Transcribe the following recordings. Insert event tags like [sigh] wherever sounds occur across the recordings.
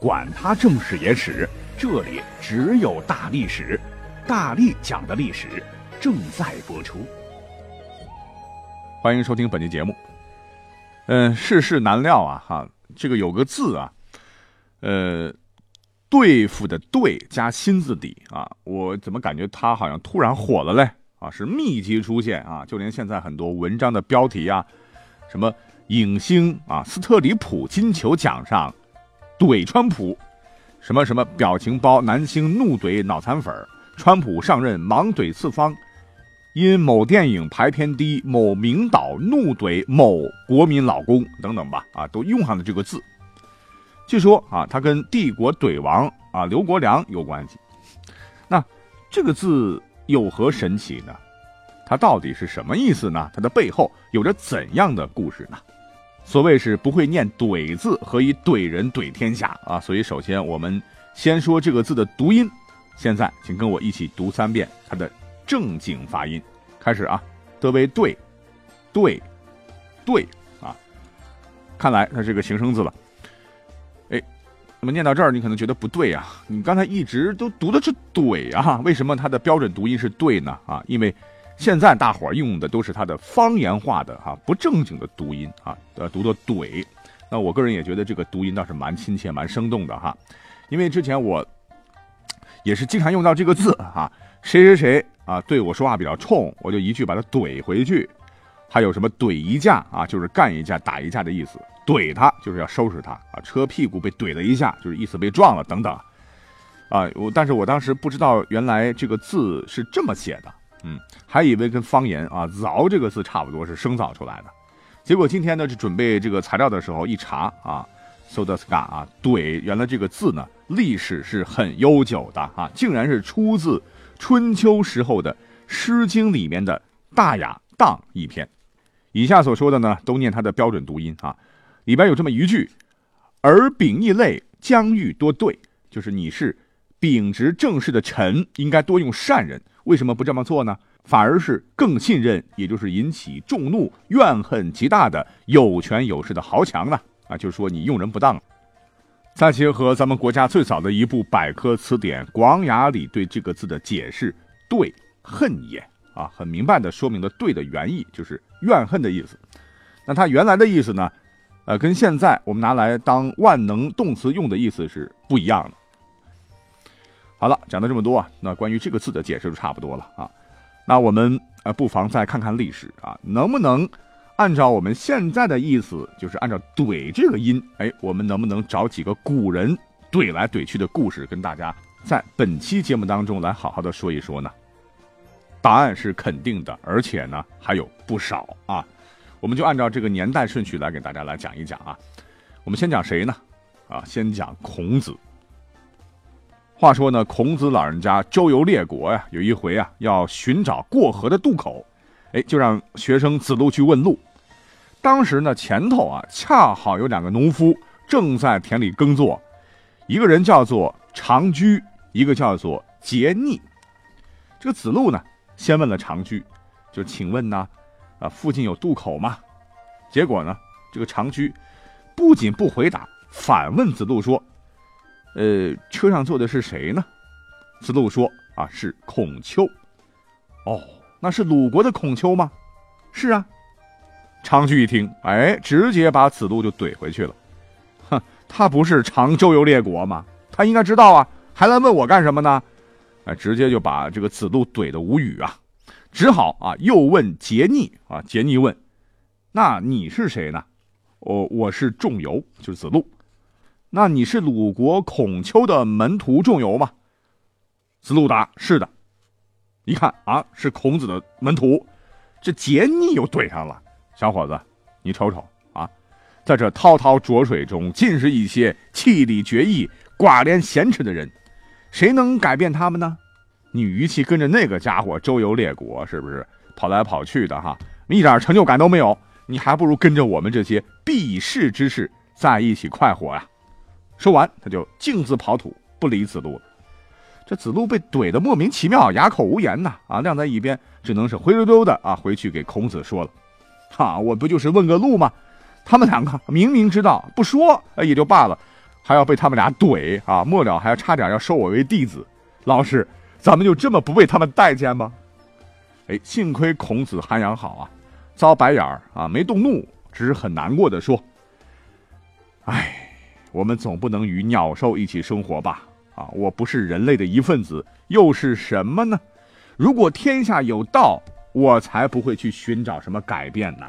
管他正史野史。这里只有大历史，大力讲的历史正在播出。欢迎收听本期节目。嗯，世事难料啊，哈，这个有个字啊，呃，对付的对加心字底啊，我怎么感觉他好像突然火了嘞？啊，是密集出现啊，就连现在很多文章的标题啊，什么影星啊，斯特里普金球奖上怼川普。什么什么表情包男星怒怼脑残粉川普上任忙怼四方，因某电影排片低，某名导怒怼某国民老公等等吧，啊，都用上了这个字。据说啊，他跟帝国怼王啊刘国梁有关系。那这个字有何神奇呢？它到底是什么意思呢？它的背后有着怎样的故事呢？所谓是不会念“怼”字，何以怼人怼天下啊？所以首先我们先说这个字的读音。现在请跟我一起读三遍它的正经发音。开始啊，德为对，对，对啊。看来它是个形声字了。哎，那么念到这儿，你可能觉得不对啊，你刚才一直都读的是“怼”啊，为什么它的标准读音是“对”呢？啊，因为。现在大伙儿用的都是它的方言化的哈不正经的读音啊，呃，读作怼。那我个人也觉得这个读音倒是蛮亲切、蛮生动的哈。因为之前我也是经常用到这个字哈，谁谁谁啊对我说话比较冲，我就一句把他怼回去。还有什么怼一架啊，就是干一架、打一架的意思。怼他就是要收拾他啊，车屁股被怼了一下，就是意思被撞了等等。啊，我但是我当时不知道原来这个字是这么写的。嗯，还以为跟方言啊“凿”这个字差不多，是生造出来的。结果今天呢，是准备这个材料的时候一查啊，so the sky 啊，对，原来这个字呢历史是很悠久的啊，竟然是出自春秋时候的《诗经》里面的《大雅》荡一篇。以下所说的呢，都念它的标准读音啊。里边有这么一句：“而秉义类将欲多对”，就是你是秉直正式的臣，应该多用善人。为什么不这么做呢？反而是更信任，也就是引起众怒、怨恨极大的有权有势的豪强呢？啊，就是说你用人不当。再结合咱们国家最早的一部百科词典《广雅》里对这个字的解释，“对恨也”，啊，很明白的说明了“对”的原意就是怨恨的意思。那它原来的意思呢？呃，跟现在我们拿来当万能动词用的意思是不一样的。好了，讲了这么多啊，那关于这个字的解释就差不多了啊。那我们呃不妨再看看历史啊，能不能按照我们现在的意思，就是按照“怼”这个音，哎，我们能不能找几个古人怼来怼去的故事，跟大家在本期节目当中来好好的说一说呢？答案是肯定的，而且呢还有不少啊。我们就按照这个年代顺序来给大家来讲一讲啊。我们先讲谁呢？啊，先讲孔子。话说呢，孔子老人家周游列国呀，有一回啊，要寻找过河的渡口，哎，就让学生子路去问路。当时呢，前头啊，恰好有两个农夫正在田里耕作，一个人叫做长居，一个叫做杰逆。这个子路呢，先问了长居，就请问呢，啊，附近有渡口吗？结果呢，这个长居不仅不回答，反问子路说。呃，车上坐的是谁呢？子路说：“啊，是孔丘。”哦，那是鲁国的孔丘吗？是啊。长居一听，哎，直接把子路就怼回去了。哼，他不是常周游列国吗？他应该知道啊，还来问我干什么呢？哎，直接就把这个子路怼得无语啊，只好啊又问桀逆啊。桀逆问：“那你是谁呢？”“我我是仲由，就是子路。”那你是鲁国孔丘的门徒仲由吗？子路答：“是的。”一看啊，是孔子的门徒，这杰逆又对上了。小伙子，你瞅瞅啊，在这滔滔浊水中，尽是一些气力绝意、寡廉鲜耻的人，谁能改变他们呢？你与其跟着那个家伙周游列国，是不是跑来跑去的哈，一点成就感都没有，你还不如跟着我们这些避世之士在一起快活呀。说完，他就径自跑土，不理子路了。这子路被怼得莫名其妙，哑口无言呐！啊，晾在一边，只能是灰溜溜的啊，回去给孔子说了。哈，我不就是问个路吗？他们两个明明知道不说也就罢了，还要被他们俩怼啊！末了还要差点要收我为弟子。老师，咱们就这么不被他们待见吗？哎，幸亏孔子涵养好啊，遭白眼儿啊，没动怒，只是很难过的说：“哎，我们总不能与鸟兽一起生活吧？啊，我不是人类的一份子，又是什么呢？如果天下有道，我才不会去寻找什么改变呢。”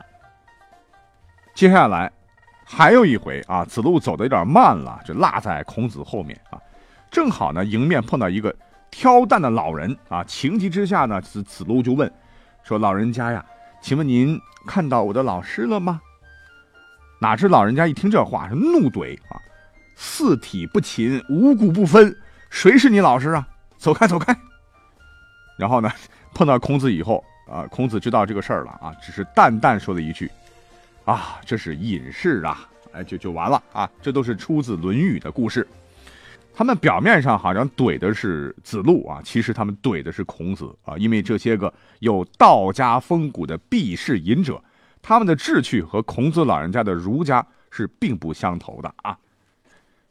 接下来，还有一回啊，子路走的有点慢了，就落在孔子后面啊。正好呢，迎面碰到一个挑担的老人啊。情急之下呢，子子路就问说：“老人家呀，请问您看到我的老师了吗？”哪知老人家一听这话是怒怼啊：“四体不勤，五谷不分，谁是你老师啊？走开，走开！”然后呢，碰到孔子以后啊，孔子知道这个事儿了啊，只是淡淡说了一句。啊，这是隐士啊，哎，就就完了啊！这都是出自《论语》的故事。他们表面上好像怼的是子路啊，其实他们怼的是孔子啊。因为这些个有道家风骨的避世隐者，他们的志趣和孔子老人家的儒家是并不相投的啊。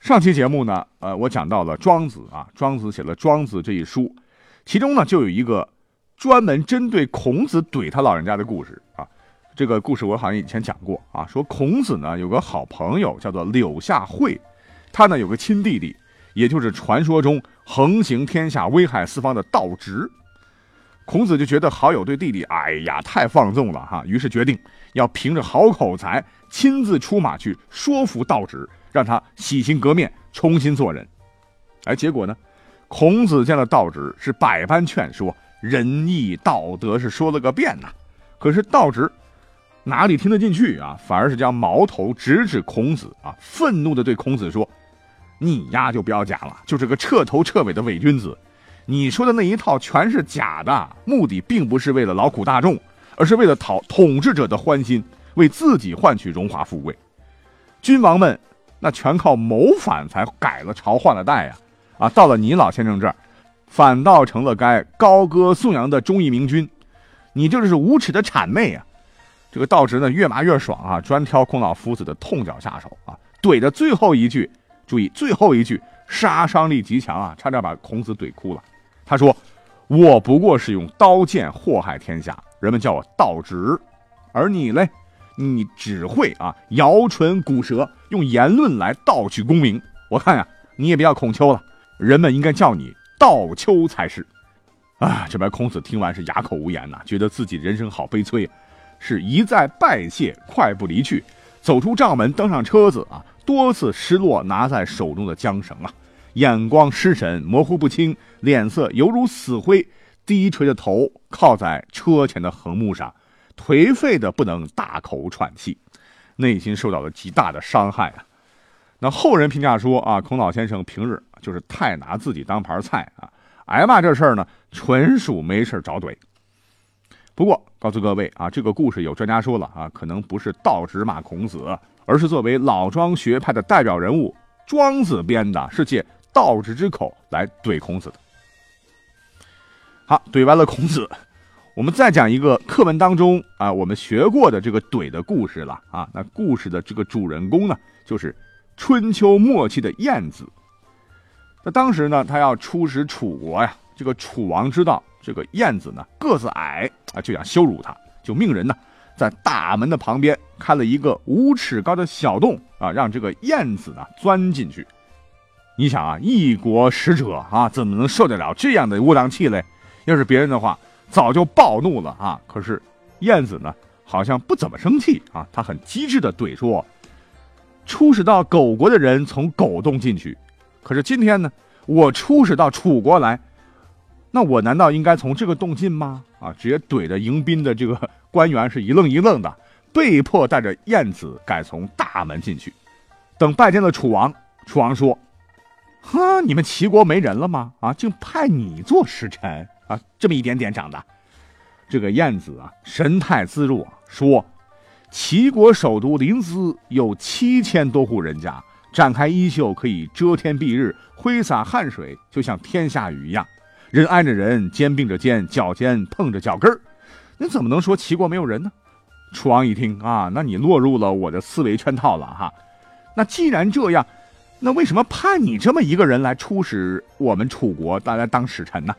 上期节目呢，呃，我讲到了庄子啊，庄子写了《庄子》这一书，其中呢就有一个专门针对孔子怼他老人家的故事啊。这个故事我好像以前讲过啊，说孔子呢有个好朋友叫做柳下惠，他呢有个亲弟弟，也就是传说中横行天下、危害四方的道直。孔子就觉得好友对弟弟，哎呀，太放纵了哈，于是决定要凭着好口才亲自出马去说服道直，让他洗心革面，重新做人。哎，结果呢，孔子见了道直是百般劝说，仁义道德是说了个遍呐，可是道直。哪里听得进去啊？反而是将矛头直指孔子啊！愤怒地对孔子说：“你呀，就不要讲了，就是个彻头彻尾的伪君子。你说的那一套全是假的，目的并不是为了劳苦大众，而是为了讨统治者的欢心，为自己换取荣华富贵。君王们那全靠谋反才改了朝换了代呀！啊，到了你老先生这儿，反倒成了该高歌颂扬的忠义明君。你这就是无耻的谄媚啊！”这个道直呢越骂越爽啊，专挑孔老夫子的痛脚下手啊，怼的最后一句，注意最后一句杀伤力极强啊，差点把孔子怼哭了。他说：“我不过是用刀剑祸害天下，人们叫我道直，而你嘞，你只会啊摇唇鼓舌，用言论来盗取功名。我看呀，你也别叫孔丘了，人们应该叫你道丘才是。”啊，这边孔子听完是哑口无言呐，觉得自己人生好悲催。是一再拜谢，快步离去，走出帐门，登上车子啊，多次失落拿在手中的缰绳啊，眼光失神，模糊不清，脸色犹如死灰，低垂着头靠在车前的横木上，颓废的不能大口喘气，内心受到了极大的伤害啊。那后人评价说啊，孔老先生平日就是太拿自己当盘菜啊，挨骂这事儿呢，纯属没事找怼。不过，告诉各位啊，这个故事有专家说了啊，可能不是道直骂孔子，而是作为老庄学派的代表人物庄子编的，是借道直之口来怼孔子的。好，怼完了孔子，我们再讲一个课文当中啊，我们学过的这个怼的故事了啊。那故事的这个主人公呢，就是春秋末期的晏子。那当时呢，他要出使楚国呀，这个楚王知道。这个燕子呢个子矮啊，就想羞辱他，就命人呢在大门的旁边开了一个五尺高的小洞啊，让这个燕子呢钻进去。你想啊，一国使者啊，怎么能受得了这样的窝囊气嘞？要是别人的话，早就暴怒了啊。可是燕子呢，好像不怎么生气啊，他很机智的怼说：“出使到狗国的人从狗洞进去，可是今天呢，我出使到楚国来。”那我难道应该从这个洞进吗？啊，直接怼着迎宾的这个官员是一愣一愣的，被迫带着燕子改从大门进去。等拜见了楚王，楚王说：“哈，你们齐国没人了吗？啊，竟派你做使臣啊？这么一点点长的。这个晏子啊，神态自若，说：“齐国首都临淄有七千多户人家，展开衣袖可以遮天蔽日，挥洒汗水就像天下雨一样，人挨着人，肩并着肩，脚尖碰着脚跟儿，你怎么能说齐国没有人呢？”楚王一听啊，那你落入了我的思维圈套了哈。那既然这样。那为什么派你这么一个人来出使我们楚国，来当使臣呢？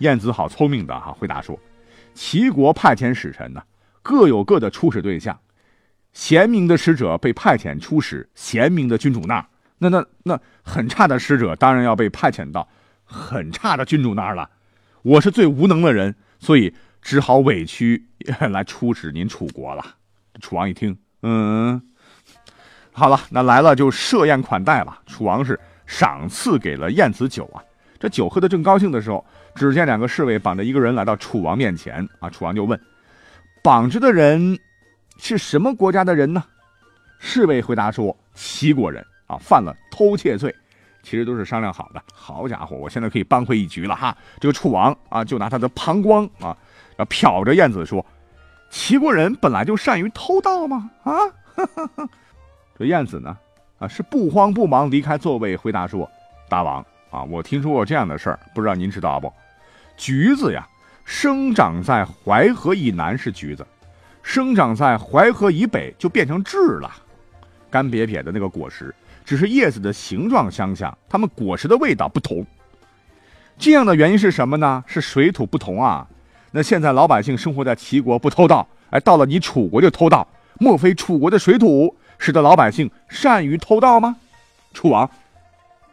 晏子好聪明的哈，回答说：齐国派遣使臣呢，各有各的出使对象。贤明的使者被派遣出使贤明的君主那儿，那那那很差的使者当然要被派遣到很差的君主那儿了。我是最无能的人，所以只好委屈来出使您楚国了。楚王一听，嗯。好了，那来了就设宴款待了。楚王是赏赐给了晏子酒啊。这酒喝得正高兴的时候，只见两个侍卫绑着一个人来到楚王面前啊。楚王就问：“绑着的人是什么国家的人呢？”侍卫回答说：“齐国人啊，犯了偷窃罪。其实都是商量好的。好家伙，我现在可以扳回一局了哈！”这个楚王啊，就拿他的膀胱啊，要瞟着燕子说：“齐国人本来就善于偷盗吗？啊？” [laughs] 这燕子呢，啊，是不慌不忙离开座位，回答说：“大王啊，我听说过这样的事儿，不知道您知道不？橘子呀，生长在淮河以南是橘子，生长在淮河以北就变成枳了。干瘪瘪的那个果实，只是叶子的形状相像，它们果实的味道不同。这样的原因是什么呢？是水土不同啊。那现在老百姓生活在齐国不偷盗，哎，到了你楚国就偷盗，莫非楚国的水土？”使得老百姓善于偷盗吗？楚王，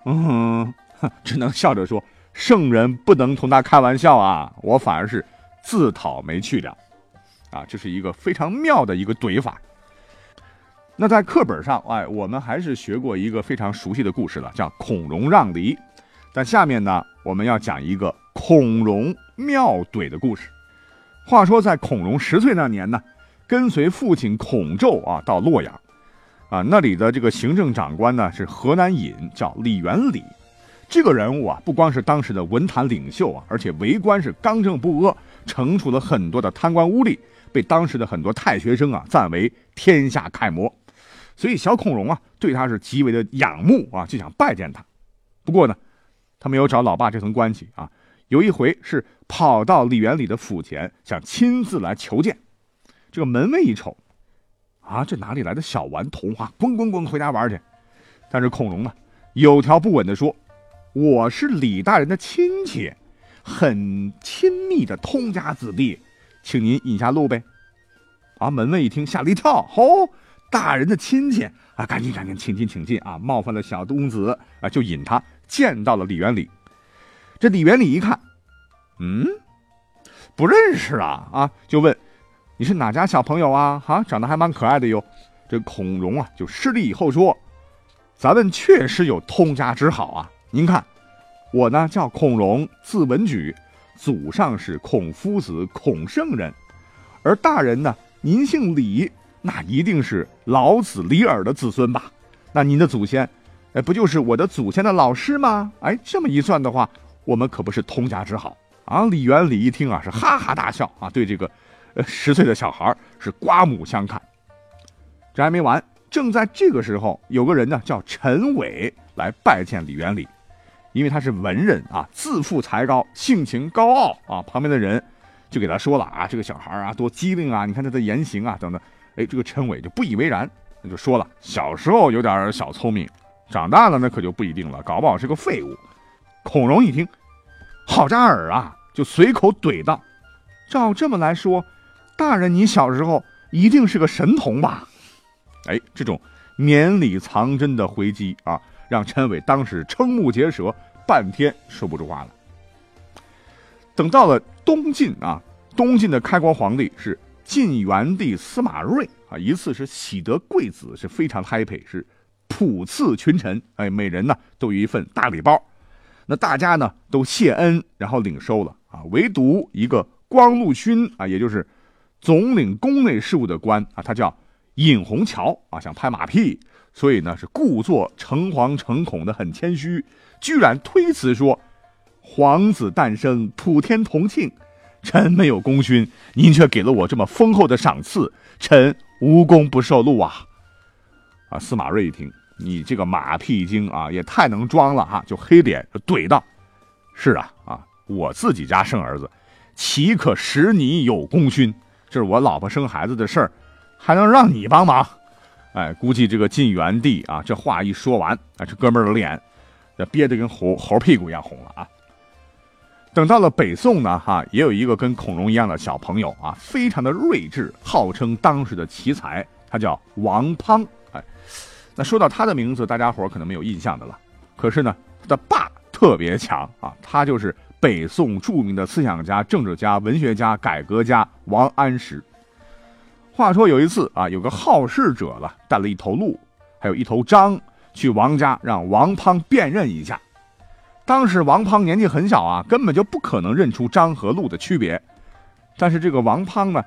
嗯，[laughs] 只能笑着说：“圣人不能同他开玩笑啊！我反而是自讨没趣了。”啊，这是一个非常妙的一个怼法。那在课本上，哎，我们还是学过一个非常熟悉的故事了，叫孔融让梨。但下面呢，我们要讲一个孔融妙怼的故事。话说，在孔融十岁那年呢，跟随父亲孔宙啊到洛阳。啊，那里的这个行政长官呢是河南尹，叫李元礼。这个人物啊，不光是当时的文坛领袖啊，而且为官是刚正不阿，惩处了很多的贪官污吏，被当时的很多太学生啊赞为天下楷模。所以小孔融啊，对他是极为的仰慕啊，就想拜见他。不过呢，他没有找老爸这层关系啊。有一回是跑到李元礼的府前，想亲自来求见。这个门卫一瞅。啊，这哪里来的小顽童啊！滚滚滚，回家玩去！但是孔融呢，有条不紊地说：“我是李大人的亲戚，很亲密的通家子弟，请您引下路呗。”啊，门卫一听吓了一跳，哦，大人的亲戚啊，赶紧赶紧，请进请进啊！冒犯了小公子啊，就引他见到了李元礼。这李元礼一看，嗯，不认识啊啊，就问。你是哪家小朋友啊？哈，长得还蛮可爱的哟。这孔融啊，就施礼以后说：“咱们确实有通家之好啊。您看，我呢叫孔融，字文举，祖上是孔夫子、孔圣人。而大人呢，您姓李，那一定是老子、李耳的子孙吧？那您的祖先，哎，不就是我的祖先的老师吗？哎，这么一算的话，我们可不是通家之好啊！”李元礼一听啊，是哈哈大笑啊，对这个。呃十岁的小孩是刮目相看。这还没完，正在这个时候，有个人呢叫陈伟来拜见李元礼，因为他是文人啊，自负才高，性情高傲啊。旁边的人就给他说了啊，这个小孩啊多机灵啊，你看他的言行啊等等。哎，这个陈伟就不以为然，那就说了，小时候有点小聪明，长大了那可就不一定了，搞不好是个废物。孔融一听，好扎耳啊，就随口怼道：“照这么来说。”大人，你小时候一定是个神童吧？哎，这种绵里藏针的回击啊，让陈伟当时瞠目结舌，半天说不出话来。等到了东晋啊，东晋的开国皇帝是晋元帝司马睿啊，一次是喜得贵子，是非常 happy，是普赐群臣，哎，每人呢都有一份大礼包。那大家呢都谢恩，然后领收了啊，唯独一个光禄勋啊，也就是。总领宫内事务的官啊，他叫尹红桥啊，想拍马屁，所以呢是故作诚惶诚恐的，很谦虚，居然推辞说：“皇子诞生，普天同庆，臣没有功勋，您却给了我这么丰厚的赏赐，臣无功不受禄啊！”啊，司马睿一听，你这个马屁精啊，也太能装了哈，就黑脸就怼道：“是啊，啊，我自己家生儿子，岂可使你有功勋？这是我老婆生孩子的事儿。”还能让你帮忙？哎，估计这个晋元帝啊，这话一说完，啊，这哥们儿的脸，那憋得跟猴猴屁股一样红了啊。等到了北宋呢，哈，也有一个跟孔融一样的小朋友啊，非常的睿智，号称当时的奇才，他叫王滂。哎，那说到他的名字，大家伙可能没有印象的了。可是呢，他的爸特别强啊，他就是北宋著名的思想家、政治家、文学家、改革家王安石。话说有一次啊，有个好事者了，带了一头鹿，还有一头獐，去王家让王滂辨认一下。当时王滂年纪很小啊，根本就不可能认出獐和鹿的区别。但是这个王滂呢，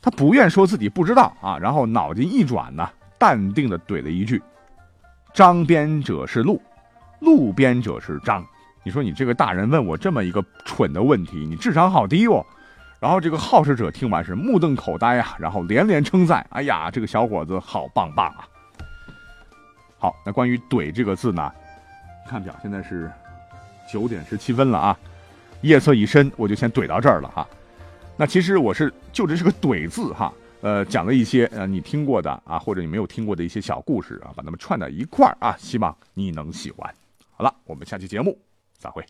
他不愿说自己不知道啊，然后脑筋一转呢，淡定的怼了一句：“獐边者是鹿，鹿边者是獐。”你说你这个大人问我这么一个蠢的问题，你智商好低哦。然后这个好事者听完是目瞪口呆啊，然后连连称赞：“哎呀，这个小伙子好棒棒啊！”好，那关于“怼”这个字呢，看表，现在是九点十七分了啊，夜色已深，我就先怼到这儿了哈。那其实我是就这是个“怼”字哈，呃，讲了一些呃你听过的啊，或者你没有听过的一些小故事啊，把它们串在一块儿啊，希望你能喜欢。好了，我们下期节目再会。